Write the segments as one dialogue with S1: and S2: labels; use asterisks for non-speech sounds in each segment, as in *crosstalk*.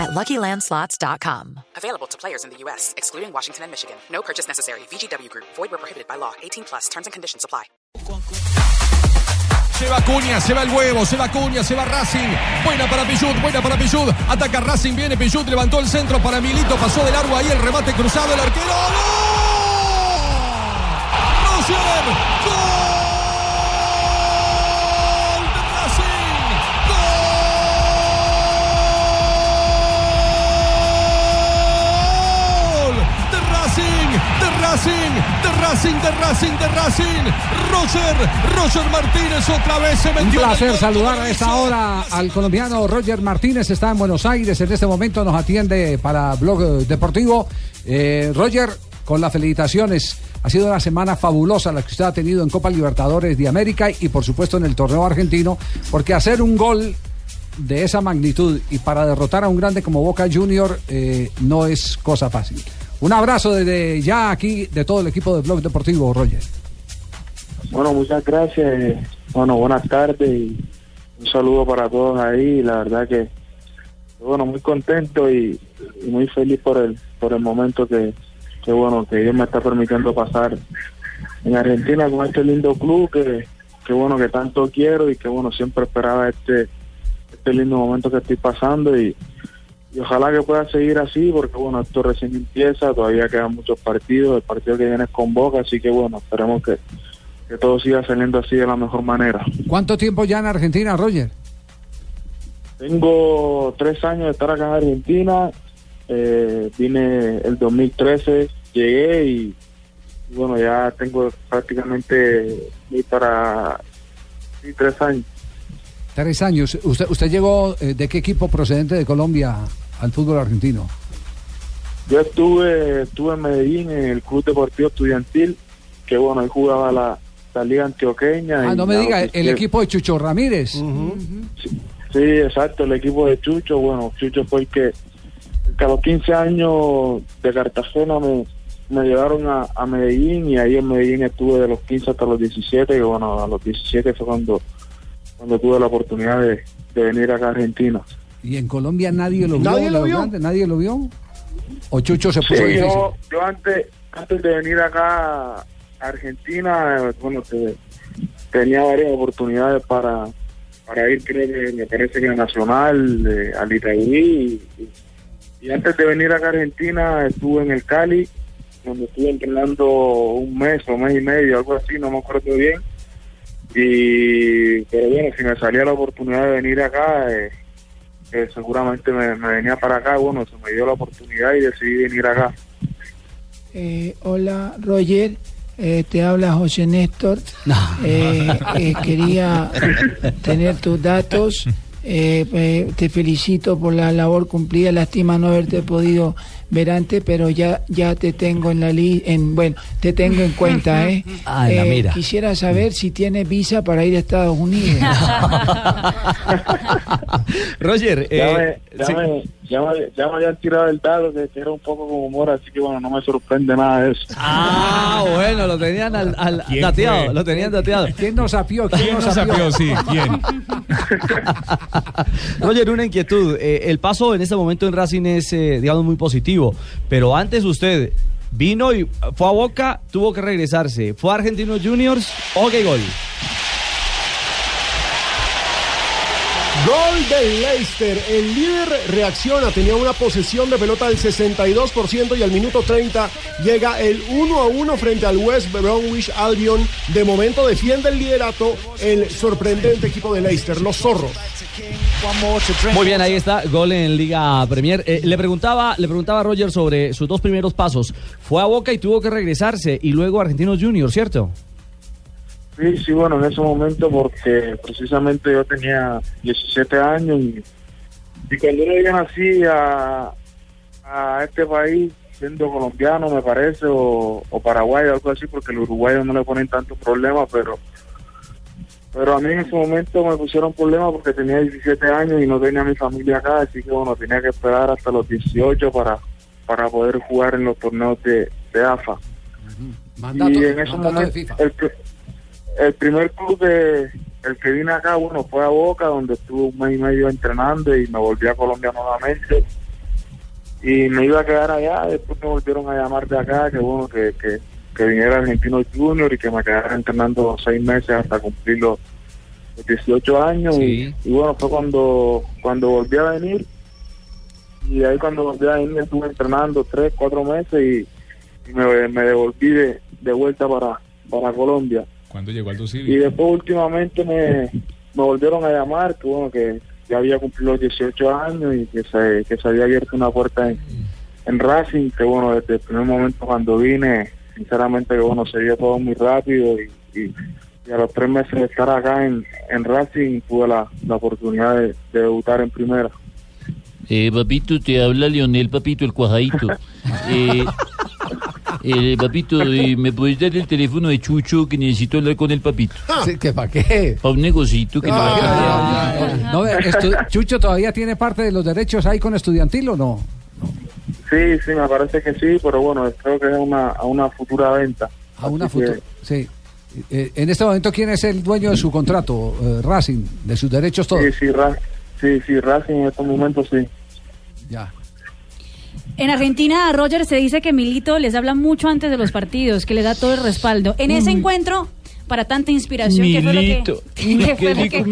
S1: at LuckyLandSlots.com.
S2: Available to players in the U.S., excluding Washington and Michigan. No purchase necessary. VGW Group. Void where prohibited by law. 18 plus. Terms and conditions apply.
S3: Se va Cuña, se va el huevo, se va Cuña, se va Racing. Buena para Pillud, buena para Pillud. Ataca Racing, viene Pillud, levantó el centro para Milito, pasó de largo ahí el remate cruzado, el arquero. ¡Gol! ¡Roger! ¡Gol! Racing, de Racing, de Racing, de Racing. Roger, Roger Martínez otra vez se
S4: Un
S3: metió. el
S4: placer saludar a esta hora al colombiano Roger Martínez, está en Buenos Aires, en este momento nos atiende para Blog Deportivo. Eh, Roger, con las felicitaciones, ha sido una semana fabulosa la que usted ha tenido en Copa Libertadores de América y por supuesto en el torneo argentino, porque hacer un gol de esa magnitud y para derrotar a un grande como Boca Junior eh, no es cosa fácil. Un abrazo desde ya aquí de todo el equipo de Blog Deportivo, Roger.
S5: Bueno, muchas gracias. Bueno, buenas tardes y un saludo para todos ahí. La verdad que, bueno, muy contento y, y muy feliz por el por el momento que, que, bueno, que Dios me está permitiendo pasar en Argentina con este lindo club que, que bueno, que tanto quiero y que, bueno, siempre esperaba este este lindo momento que estoy pasando y, y ojalá que pueda seguir así porque, bueno, esto recién empieza, todavía quedan muchos partidos, el partido que viene es con Boca, así que, bueno, esperemos que que todo siga saliendo así de la mejor manera.
S4: ¿Cuánto tiempo ya en Argentina, Roger?
S5: Tengo tres años de estar acá en Argentina, eh, vine el 2013, llegué y, y bueno, ya tengo prácticamente y para sí, tres años.
S4: Tres años. ¿Usted, usted llegó eh, de qué equipo procedente de Colombia al fútbol argentino?
S5: Yo estuve, estuve en Medellín en el Club Deportivo Estudiantil, que bueno, ahí jugaba la, la Liga Antioqueña.
S4: Ah,
S5: y
S4: no me diga, el equipo de Chucho Ramírez.
S5: Sí, exacto, el equipo de Chucho, bueno, Chucho fue el que, que a los 15 años de Cartagena me, me llevaron a, a Medellín y ahí en Medellín estuve de los 15 hasta los 17 y bueno, a los 17 fue cuando, cuando tuve la oportunidad de, de venir acá a Argentina.
S4: Y en Colombia nadie lo vio.
S6: ¿Nadie lo vio?
S4: ¿Nadie lo vio? ¿O Chucho se
S5: Sí,
S4: puso difícil?
S5: yo, yo antes, antes de venir acá a Argentina, bueno, te- tenía varias oportunidades para, para ir, creo que me parece que a Nacional, eh, al Itaúí. Y, y antes de venir acá a Argentina estuve en el Cali, donde estuve entrenando un mes o mes y medio, algo así, no me acuerdo bien. Y, pero bueno, si me salía la oportunidad de venir acá, eh, eh, seguramente me, me venía para acá. Bueno, se me dio la oportunidad y decidí venir acá.
S6: Eh, hola Roger, Eh, te habla José Néstor. Eh, eh, quería tener tus datos. *laughs* Eh, eh, te felicito por la labor cumplida. Lástima no haberte podido ver antes, pero ya ya te tengo en la li en bueno, te tengo en cuenta, ¿eh? *laughs*
S7: Ah, en la
S6: Eh,
S7: mira.
S6: Quisiera saber si tienes visa para ir a Estados Unidos. *laughs* *laughs*
S7: Roger,
S5: Ya,
S7: eh, sí.
S5: Ya, me, ya, me, habían tirado el dado que, era un poco con humor, así que bueno, no me sorprende nada de eso.
S7: Ah, bueno, lo tenían al, al-
S3: ¿Quién
S7: dateado,
S3: fue?
S7: lo tenían dateado.
S4: ¿Quién nos sapió? ¿Quién,
S3: ¿Quién
S4: nos sapió?
S3: Sí, ¿quién? *laughs*
S7: Roger, una inquietud. Eh, el paso en este momento en Racing es, eh, digamos, muy positivo. Pero antes usted vino y fue a Boca, tuvo que regresarse. Fue a Argentinos Juniors, ok, gol.
S8: Gol del Leicester. El líder reacciona, tenía una posesión de pelota del 62% y al minuto 30 llega el 1 a 1 frente al West Bromwich Albion. De momento defiende el liderato el sorprendente equipo de Leicester, los zorros.
S7: Muy bien, ahí está, gol en Liga Premier. Eh, le preguntaba, le preguntaba a Roger sobre sus dos primeros pasos. Fue a Boca y tuvo que regresarse y luego Argentinos Juniors, ¿cierto?
S5: Sí, sí, bueno, en ese momento porque precisamente yo tenía 17 años y, y cuando uno viene así a, a este país, siendo colombiano, me parece, o, o paraguayo, algo así, porque los uruguayos no le ponen tantos problemas, pero pero a mí en ese momento me pusieron problemas porque tenía 17 años y no tenía mi familia acá, así que bueno, tenía que esperar hasta los 18 para, para poder jugar en los torneos de, de AFA. Y en ese momento, el, el primer club de, el que vine acá, bueno, fue a Boca, donde estuve un mes y medio entrenando y me volví a Colombia nuevamente. Y me iba a quedar allá, después me volvieron a llamar de acá, que bueno, que, que, que viniera Argentino Junior y que me quedara entrenando seis meses hasta cumplir los, los 18 años. Y, y bueno, fue cuando, cuando volví a venir. Y ahí cuando volví a venir estuve entrenando tres, cuatro meses y, y me, me devolví de, de vuelta para, para Colombia.
S9: ¿Cuándo llegó Aldo
S5: Y
S9: Civi?
S5: después últimamente me, me volvieron a llamar, que bueno, que ya había cumplido los 18 años y que se, que se había abierto una puerta en, en Racing, que bueno, desde el primer momento cuando vine, sinceramente que bueno, se dio todo muy rápido y, y, y a los tres meses de estar acá en, en Racing tuve la, la oportunidad de, de debutar en primera.
S10: Eh, papito, te habla Leonel, papito, el cuajadito. *laughs* Eh, eh, papito, eh, ¿me puedes dar el teléfono de Chucho que necesito hablar con el papito?
S4: Sí, ¿que ¿Para qué?
S10: Para un negocito que le va a
S4: No, eh, estu- Chucho todavía tiene parte de los derechos ahí con estudiantil o no?
S5: Sí, sí, me parece que sí, pero bueno, creo que es una, a una futura venta.
S4: A una
S5: Así que-
S4: futura. Sí. Eh, en este momento, ¿quién es el dueño de su contrato? Eh, Racing, de sus derechos todos.
S5: Sí, sí, Ra- sí, sí, Racing en estos momentos sí.
S4: Ya.
S11: En Argentina, Roger se dice que Milito les habla mucho antes de los partidos, que le da todo el respaldo. En ese encuentro, para tanta inspiración, ¿qué fue lo que-
S7: Milito. *laughs*
S11: ¿qué fue lo que-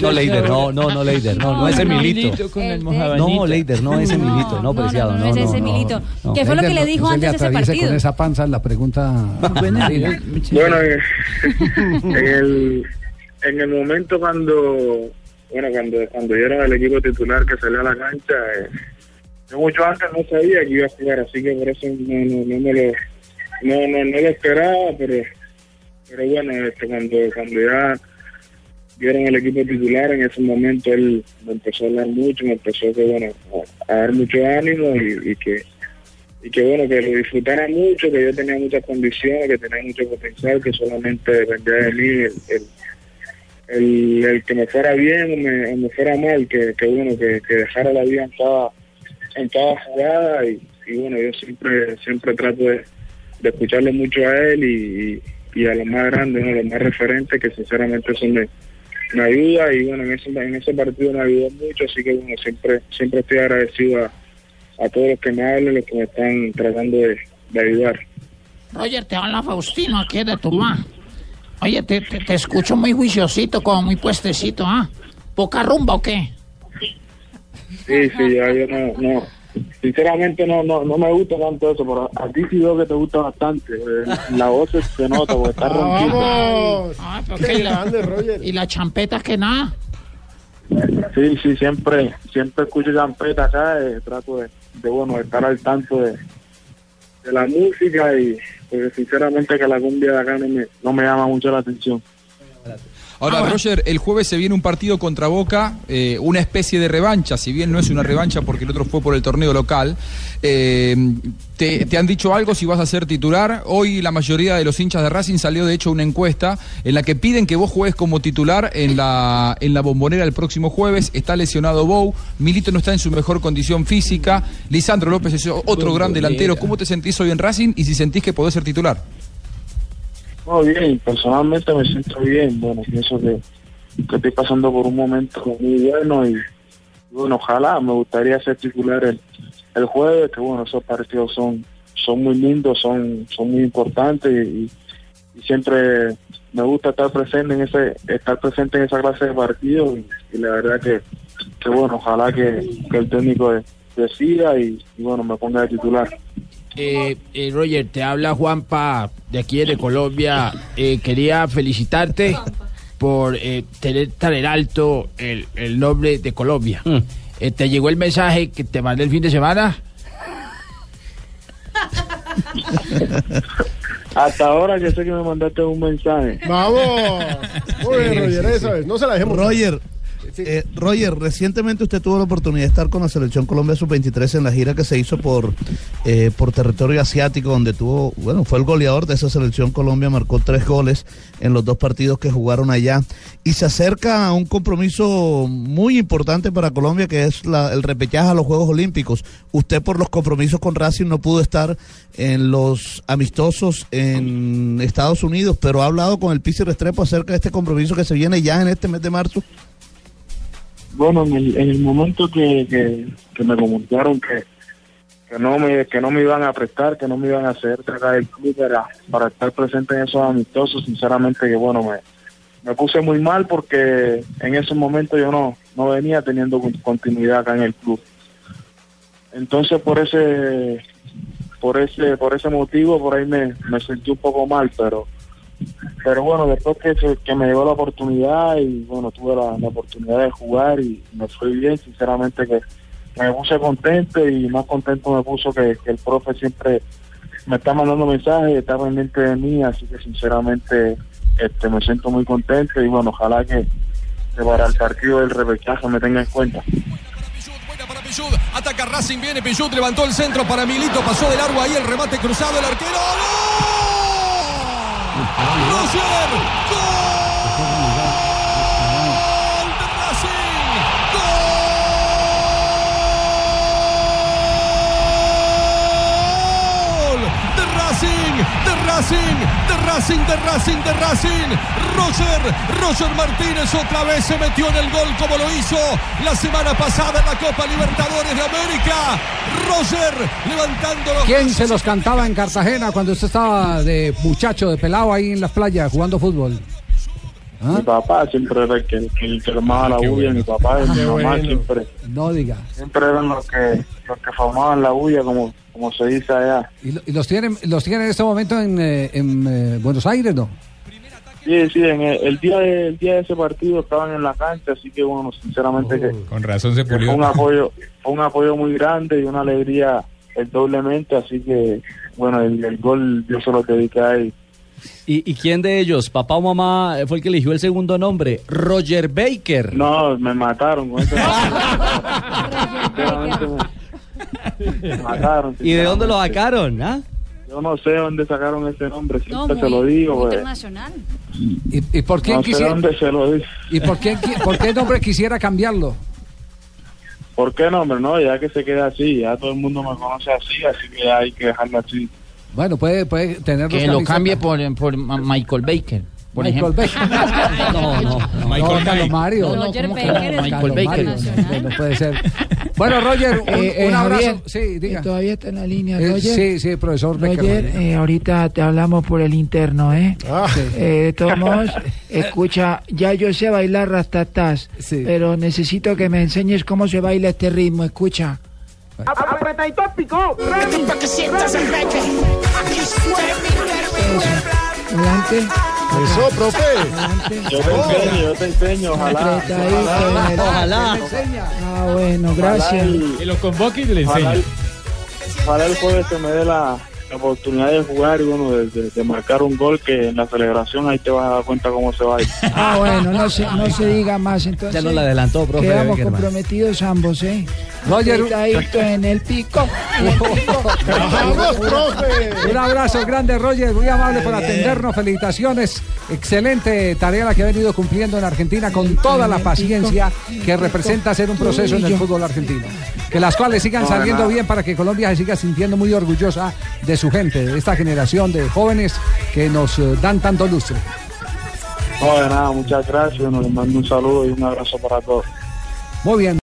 S7: No, Leider, no, no, no, Leider, no, no, ese
S11: no,
S7: Milito.
S11: con el mojabanito.
S7: No, Leider, no, ese Milito, no, preciado, no,
S11: no es
S7: no,
S11: ese
S7: no,
S11: Milito.
S7: no.
S11: ¿Qué fue lo que le dijo antes de ese partido?
S4: con esa panza la pregunta. *laughs*
S5: Bueno, eh, *laughs* en el, en el momento cuando, bueno, cuando, cuando yo era el equipo titular que salió a la cancha, eh, yo mucho antes no sabía que iba a jugar, así que por eso no, no, no me lo, no, no, no lo esperaba, pero, pero bueno, este, cuando, cuando ya vieron el equipo titular, en ese momento él me empezó a hablar mucho, me empezó que, bueno, a, dar mucho ánimo y, que y que bueno, que lo disfrutara mucho, que yo tenía muchas condiciones, que tenía mucho potencial, que solamente dependía de mí el, el, el, el que me fuera bien o me, me fuera mal, que, que bueno, que, que dejara la vida en en cada jugada y, y bueno, yo siempre siempre trato de, de escucharle mucho a él y, y, a los más grandes, ¿no? los más referentes, que sinceramente eso me, me ayuda y bueno, en ese, en ese partido me ayudó mucho, así que bueno, siempre, siempre estoy agradecido a, a todos los que me hablan, los que me están tratando de, de ayudar.
S12: Roger, te habla Faustino, aquí de Tuluá. Oye, te, te escucho muy juiciosito, como muy puestecito, ¿ah? ¿Poca rumba o qué?
S5: Sí, sí, ya yo no, no, sinceramente no, no, no me gusta tanto eso, pero a ti sí veo que te gusta bastante, eh, la voz se- nota porque está *laughs* ronquita.
S8: ¡Vamos!
S12: Ah, pero
S8: ¡Qué
S12: que la-
S8: grande, Roger!
S12: y la champeta que nada.
S5: Sí, sí, siempre, siempre escucho champeta acá, eh, trato de, de, bueno, de estar al tanto de, de la música y porque sinceramente que la cumbia de acá no me, no me llama mucho la atención.
S9: Ahora, Roger, el jueves se viene un partido contra Boca, eh, una especie de revancha, si bien no es una revancha porque el otro fue por el torneo local. Eh, te, te han dicho algo si vas a ser titular? Hoy la mayoría de los hinchas de Racing salió de hecho una encuesta en la que piden que vos juegues como titular en la, en la bombonera el próximo jueves. Está lesionado Bou, Milito no está en su mejor condición física, Lisandro López es otro gran delantero. ¿Cómo te sentís hoy en Racing y si sentís que podés ser titular?
S5: No, bien, personalmente me siento bien, bueno, pienso que, que estoy pasando por un momento muy bueno y bueno, ojalá, me gustaría ser titular el, el jueves, que bueno, esos partidos son son muy lindos, son son muy importantes y, siempre me gusta estar presente en ese estar presente en esa clase de partidos y, la verdad que, que bueno, ojalá que, el técnico de- decida y bueno, me ponga de titular.
S13: Eh, eh, Roger, te habla Juanpa de aquí de Colombia. Eh, quería felicitarte por eh, tener tan en alto el, el nombre de Colombia. Eh, ¿Te llegó el mensaje que te mandé el fin de semana?
S5: Hasta ahora que sé que me mandaste un mensaje.
S8: ¡Vamos! Muy bien, Roger, eso es. No se la dejemos.
S14: Roger, Eh, Roger, recientemente usted tuvo la oportunidad de estar con la selección Colombia sub-23 en la gira que se hizo por eh, por territorio asiático, donde tuvo, bueno, fue el goleador de esa selección Colombia, marcó tres goles en los dos partidos que jugaron allá y se acerca a un compromiso muy importante para Colombia que es la- el repechaje a los Juegos Olímpicos. Usted por los compromisos con Racing no pudo estar en los amistosos en Estados Unidos, pero ha hablado con el Pizzi Restrepo acerca de este compromiso que se viene ya en este mes de marzo.
S5: Bueno, en el, en el momento que, que, que me comunicaron que, que no me que no me iban a prestar, que no me iban a hacer tragar el club para, para estar presente en esos amistosos, sinceramente que bueno, me, me puse muy mal porque en ese momento yo no, no venía teniendo con- continuidad acá en el club. Entonces por ese por ese por ese motivo por ahí me, me sentí un poco mal, pero pero bueno, después que, se- que me llegó la oportunidad y bueno, tuve la, oportunidad de jugar y me fue bien, sinceramente que me puse contento y más contento me puso que, el profe siempre me está mandando mensajes está pendiente de mí, así que sinceramente este me siento muy contento y bueno, ojalá que, para el partido del repechaje me tenga en cuenta.
S3: Ataca Racing, viene Pichud, levantó el centro para Milito, pasó de largo ahí el remate cruzado, el arquero. ¡Gol! ¡Gol! de Racing! ¡Gol! De Racing, de Racing, de Racing, de Racing, de Racing. Roger, Roger Martínez otra vez se metió en el gol como lo hizo la semana pasada en la Copa Libertadores de América. Roger levantando los
S4: ¿Quién se los cantaba en Cartagena cuando usted estaba de muchacho, de pelado ahí en las playas jugando fútbol?
S5: Mi papá siempre era el que, el que armaba la bulla, mi papá y mi mamá
S4: bueno.
S5: siempre,
S4: No diga.
S5: siempre eran los que, los que formaban la bulla, como, como se dice allá.
S4: ¿Y, lo- y los tienen los tienen en este momento en, eh, en, eh, Buenos Aires, no?
S5: Sí, sí, en el, el día de, el día de ese partido estaban en la cancha, así que bueno, sinceramente que,
S15: Con razón se
S5: que fue
S15: pulió.
S5: un *laughs* apoyo, fue un apoyo muy grande y una alegría el doblemente, así que bueno, el, el gol yo se lo dediqué a él.
S7: ¿Y, y quién de ellos, papá o mamá, fue el que eligió el segundo nombre? Roger Baker.
S5: No, me mataron con ese *laughs* Sinceramente, me- me mataron.
S7: ¿Y de dónde lo
S5: sinceramente.
S7: sacaron? ¿ah?
S5: Yo no sé dónde sacaron ese nombre,
S11: No,
S5: siempre
S11: muy
S5: se lo digo. pues.
S11: internacional.
S4: ¿Y, y por quién
S5: No sé dónde se lo digo.
S4: y por qui- por qué nombre quisiera cambiarlo?
S5: ¿Por qué nombre? No, ya que se queda así, ya todo el mundo me conoce así, así que ya hay que dejarlo así.
S4: Bueno, puede puede tener
S12: Que lo cambie por, por Michael Baker. Por
S4: Michael
S12: ejemplo.
S4: Baker. *laughs*
S12: no, no.
S4: No, Carlos Mario.
S12: No. Michael Baker.
S4: Mario. No puede ser. Bueno, Roger, un,
S6: Eh, eh,
S4: un abrazo.
S6: Javier,
S4: sí, diga.
S6: eh, Todavía está en la línea,
S4: Eh,
S6: Roger.
S4: sí, sí, profesor Becker.
S6: Roger, eh, ahorita te hablamos por el interno, ¿eh?
S4: Ah.
S6: Eh, de todos *laughs* modos, escucha, ya yo sé bailar rastatás, pero necesito que me enseñes cómo se baila este ritmo, escucha.
S16: Apretadito pico, para que sientas el reque. Aquí suena mi
S6: Adelante.
S8: Eso, profe.
S5: Yo te enseño, yo te enseño, ojalá. Ojalá.
S6: Ah, bueno, gracias.
S15: Que lo convoque y le enseñe.
S5: ojalá el jueves se me dé la, la oportunidad de jugar y bueno, de, de- de marcar un gol que en la celebración ahí te vas a dar cuenta cómo se baila.
S6: Ah, bueno, no se, no se diga más entonces.
S7: Ya nos la adelantó, profe
S6: Quedamos comprometidos ambos, ¿eh?
S4: Roger,
S6: en el pico. *laughs* en el pico.
S8: ¡Vamos, profe!
S4: Un abrazo grande, Roger, muy amable por atendernos. Felicitaciones. Excelente tarea la que ha venido cumpliendo en Argentina con toda la paciencia que representa ser un proceso en el fútbol argentino. Que las cuales sigan saliendo bien para que Colombia se siga sintiendo muy orgullosa de su gente, de esta generación de jóvenes que nos eh, dan tanto lustre.
S5: No, de nada, muchas gracias. Nos mando un saludo y un abrazo para todos.
S4: Muy bien.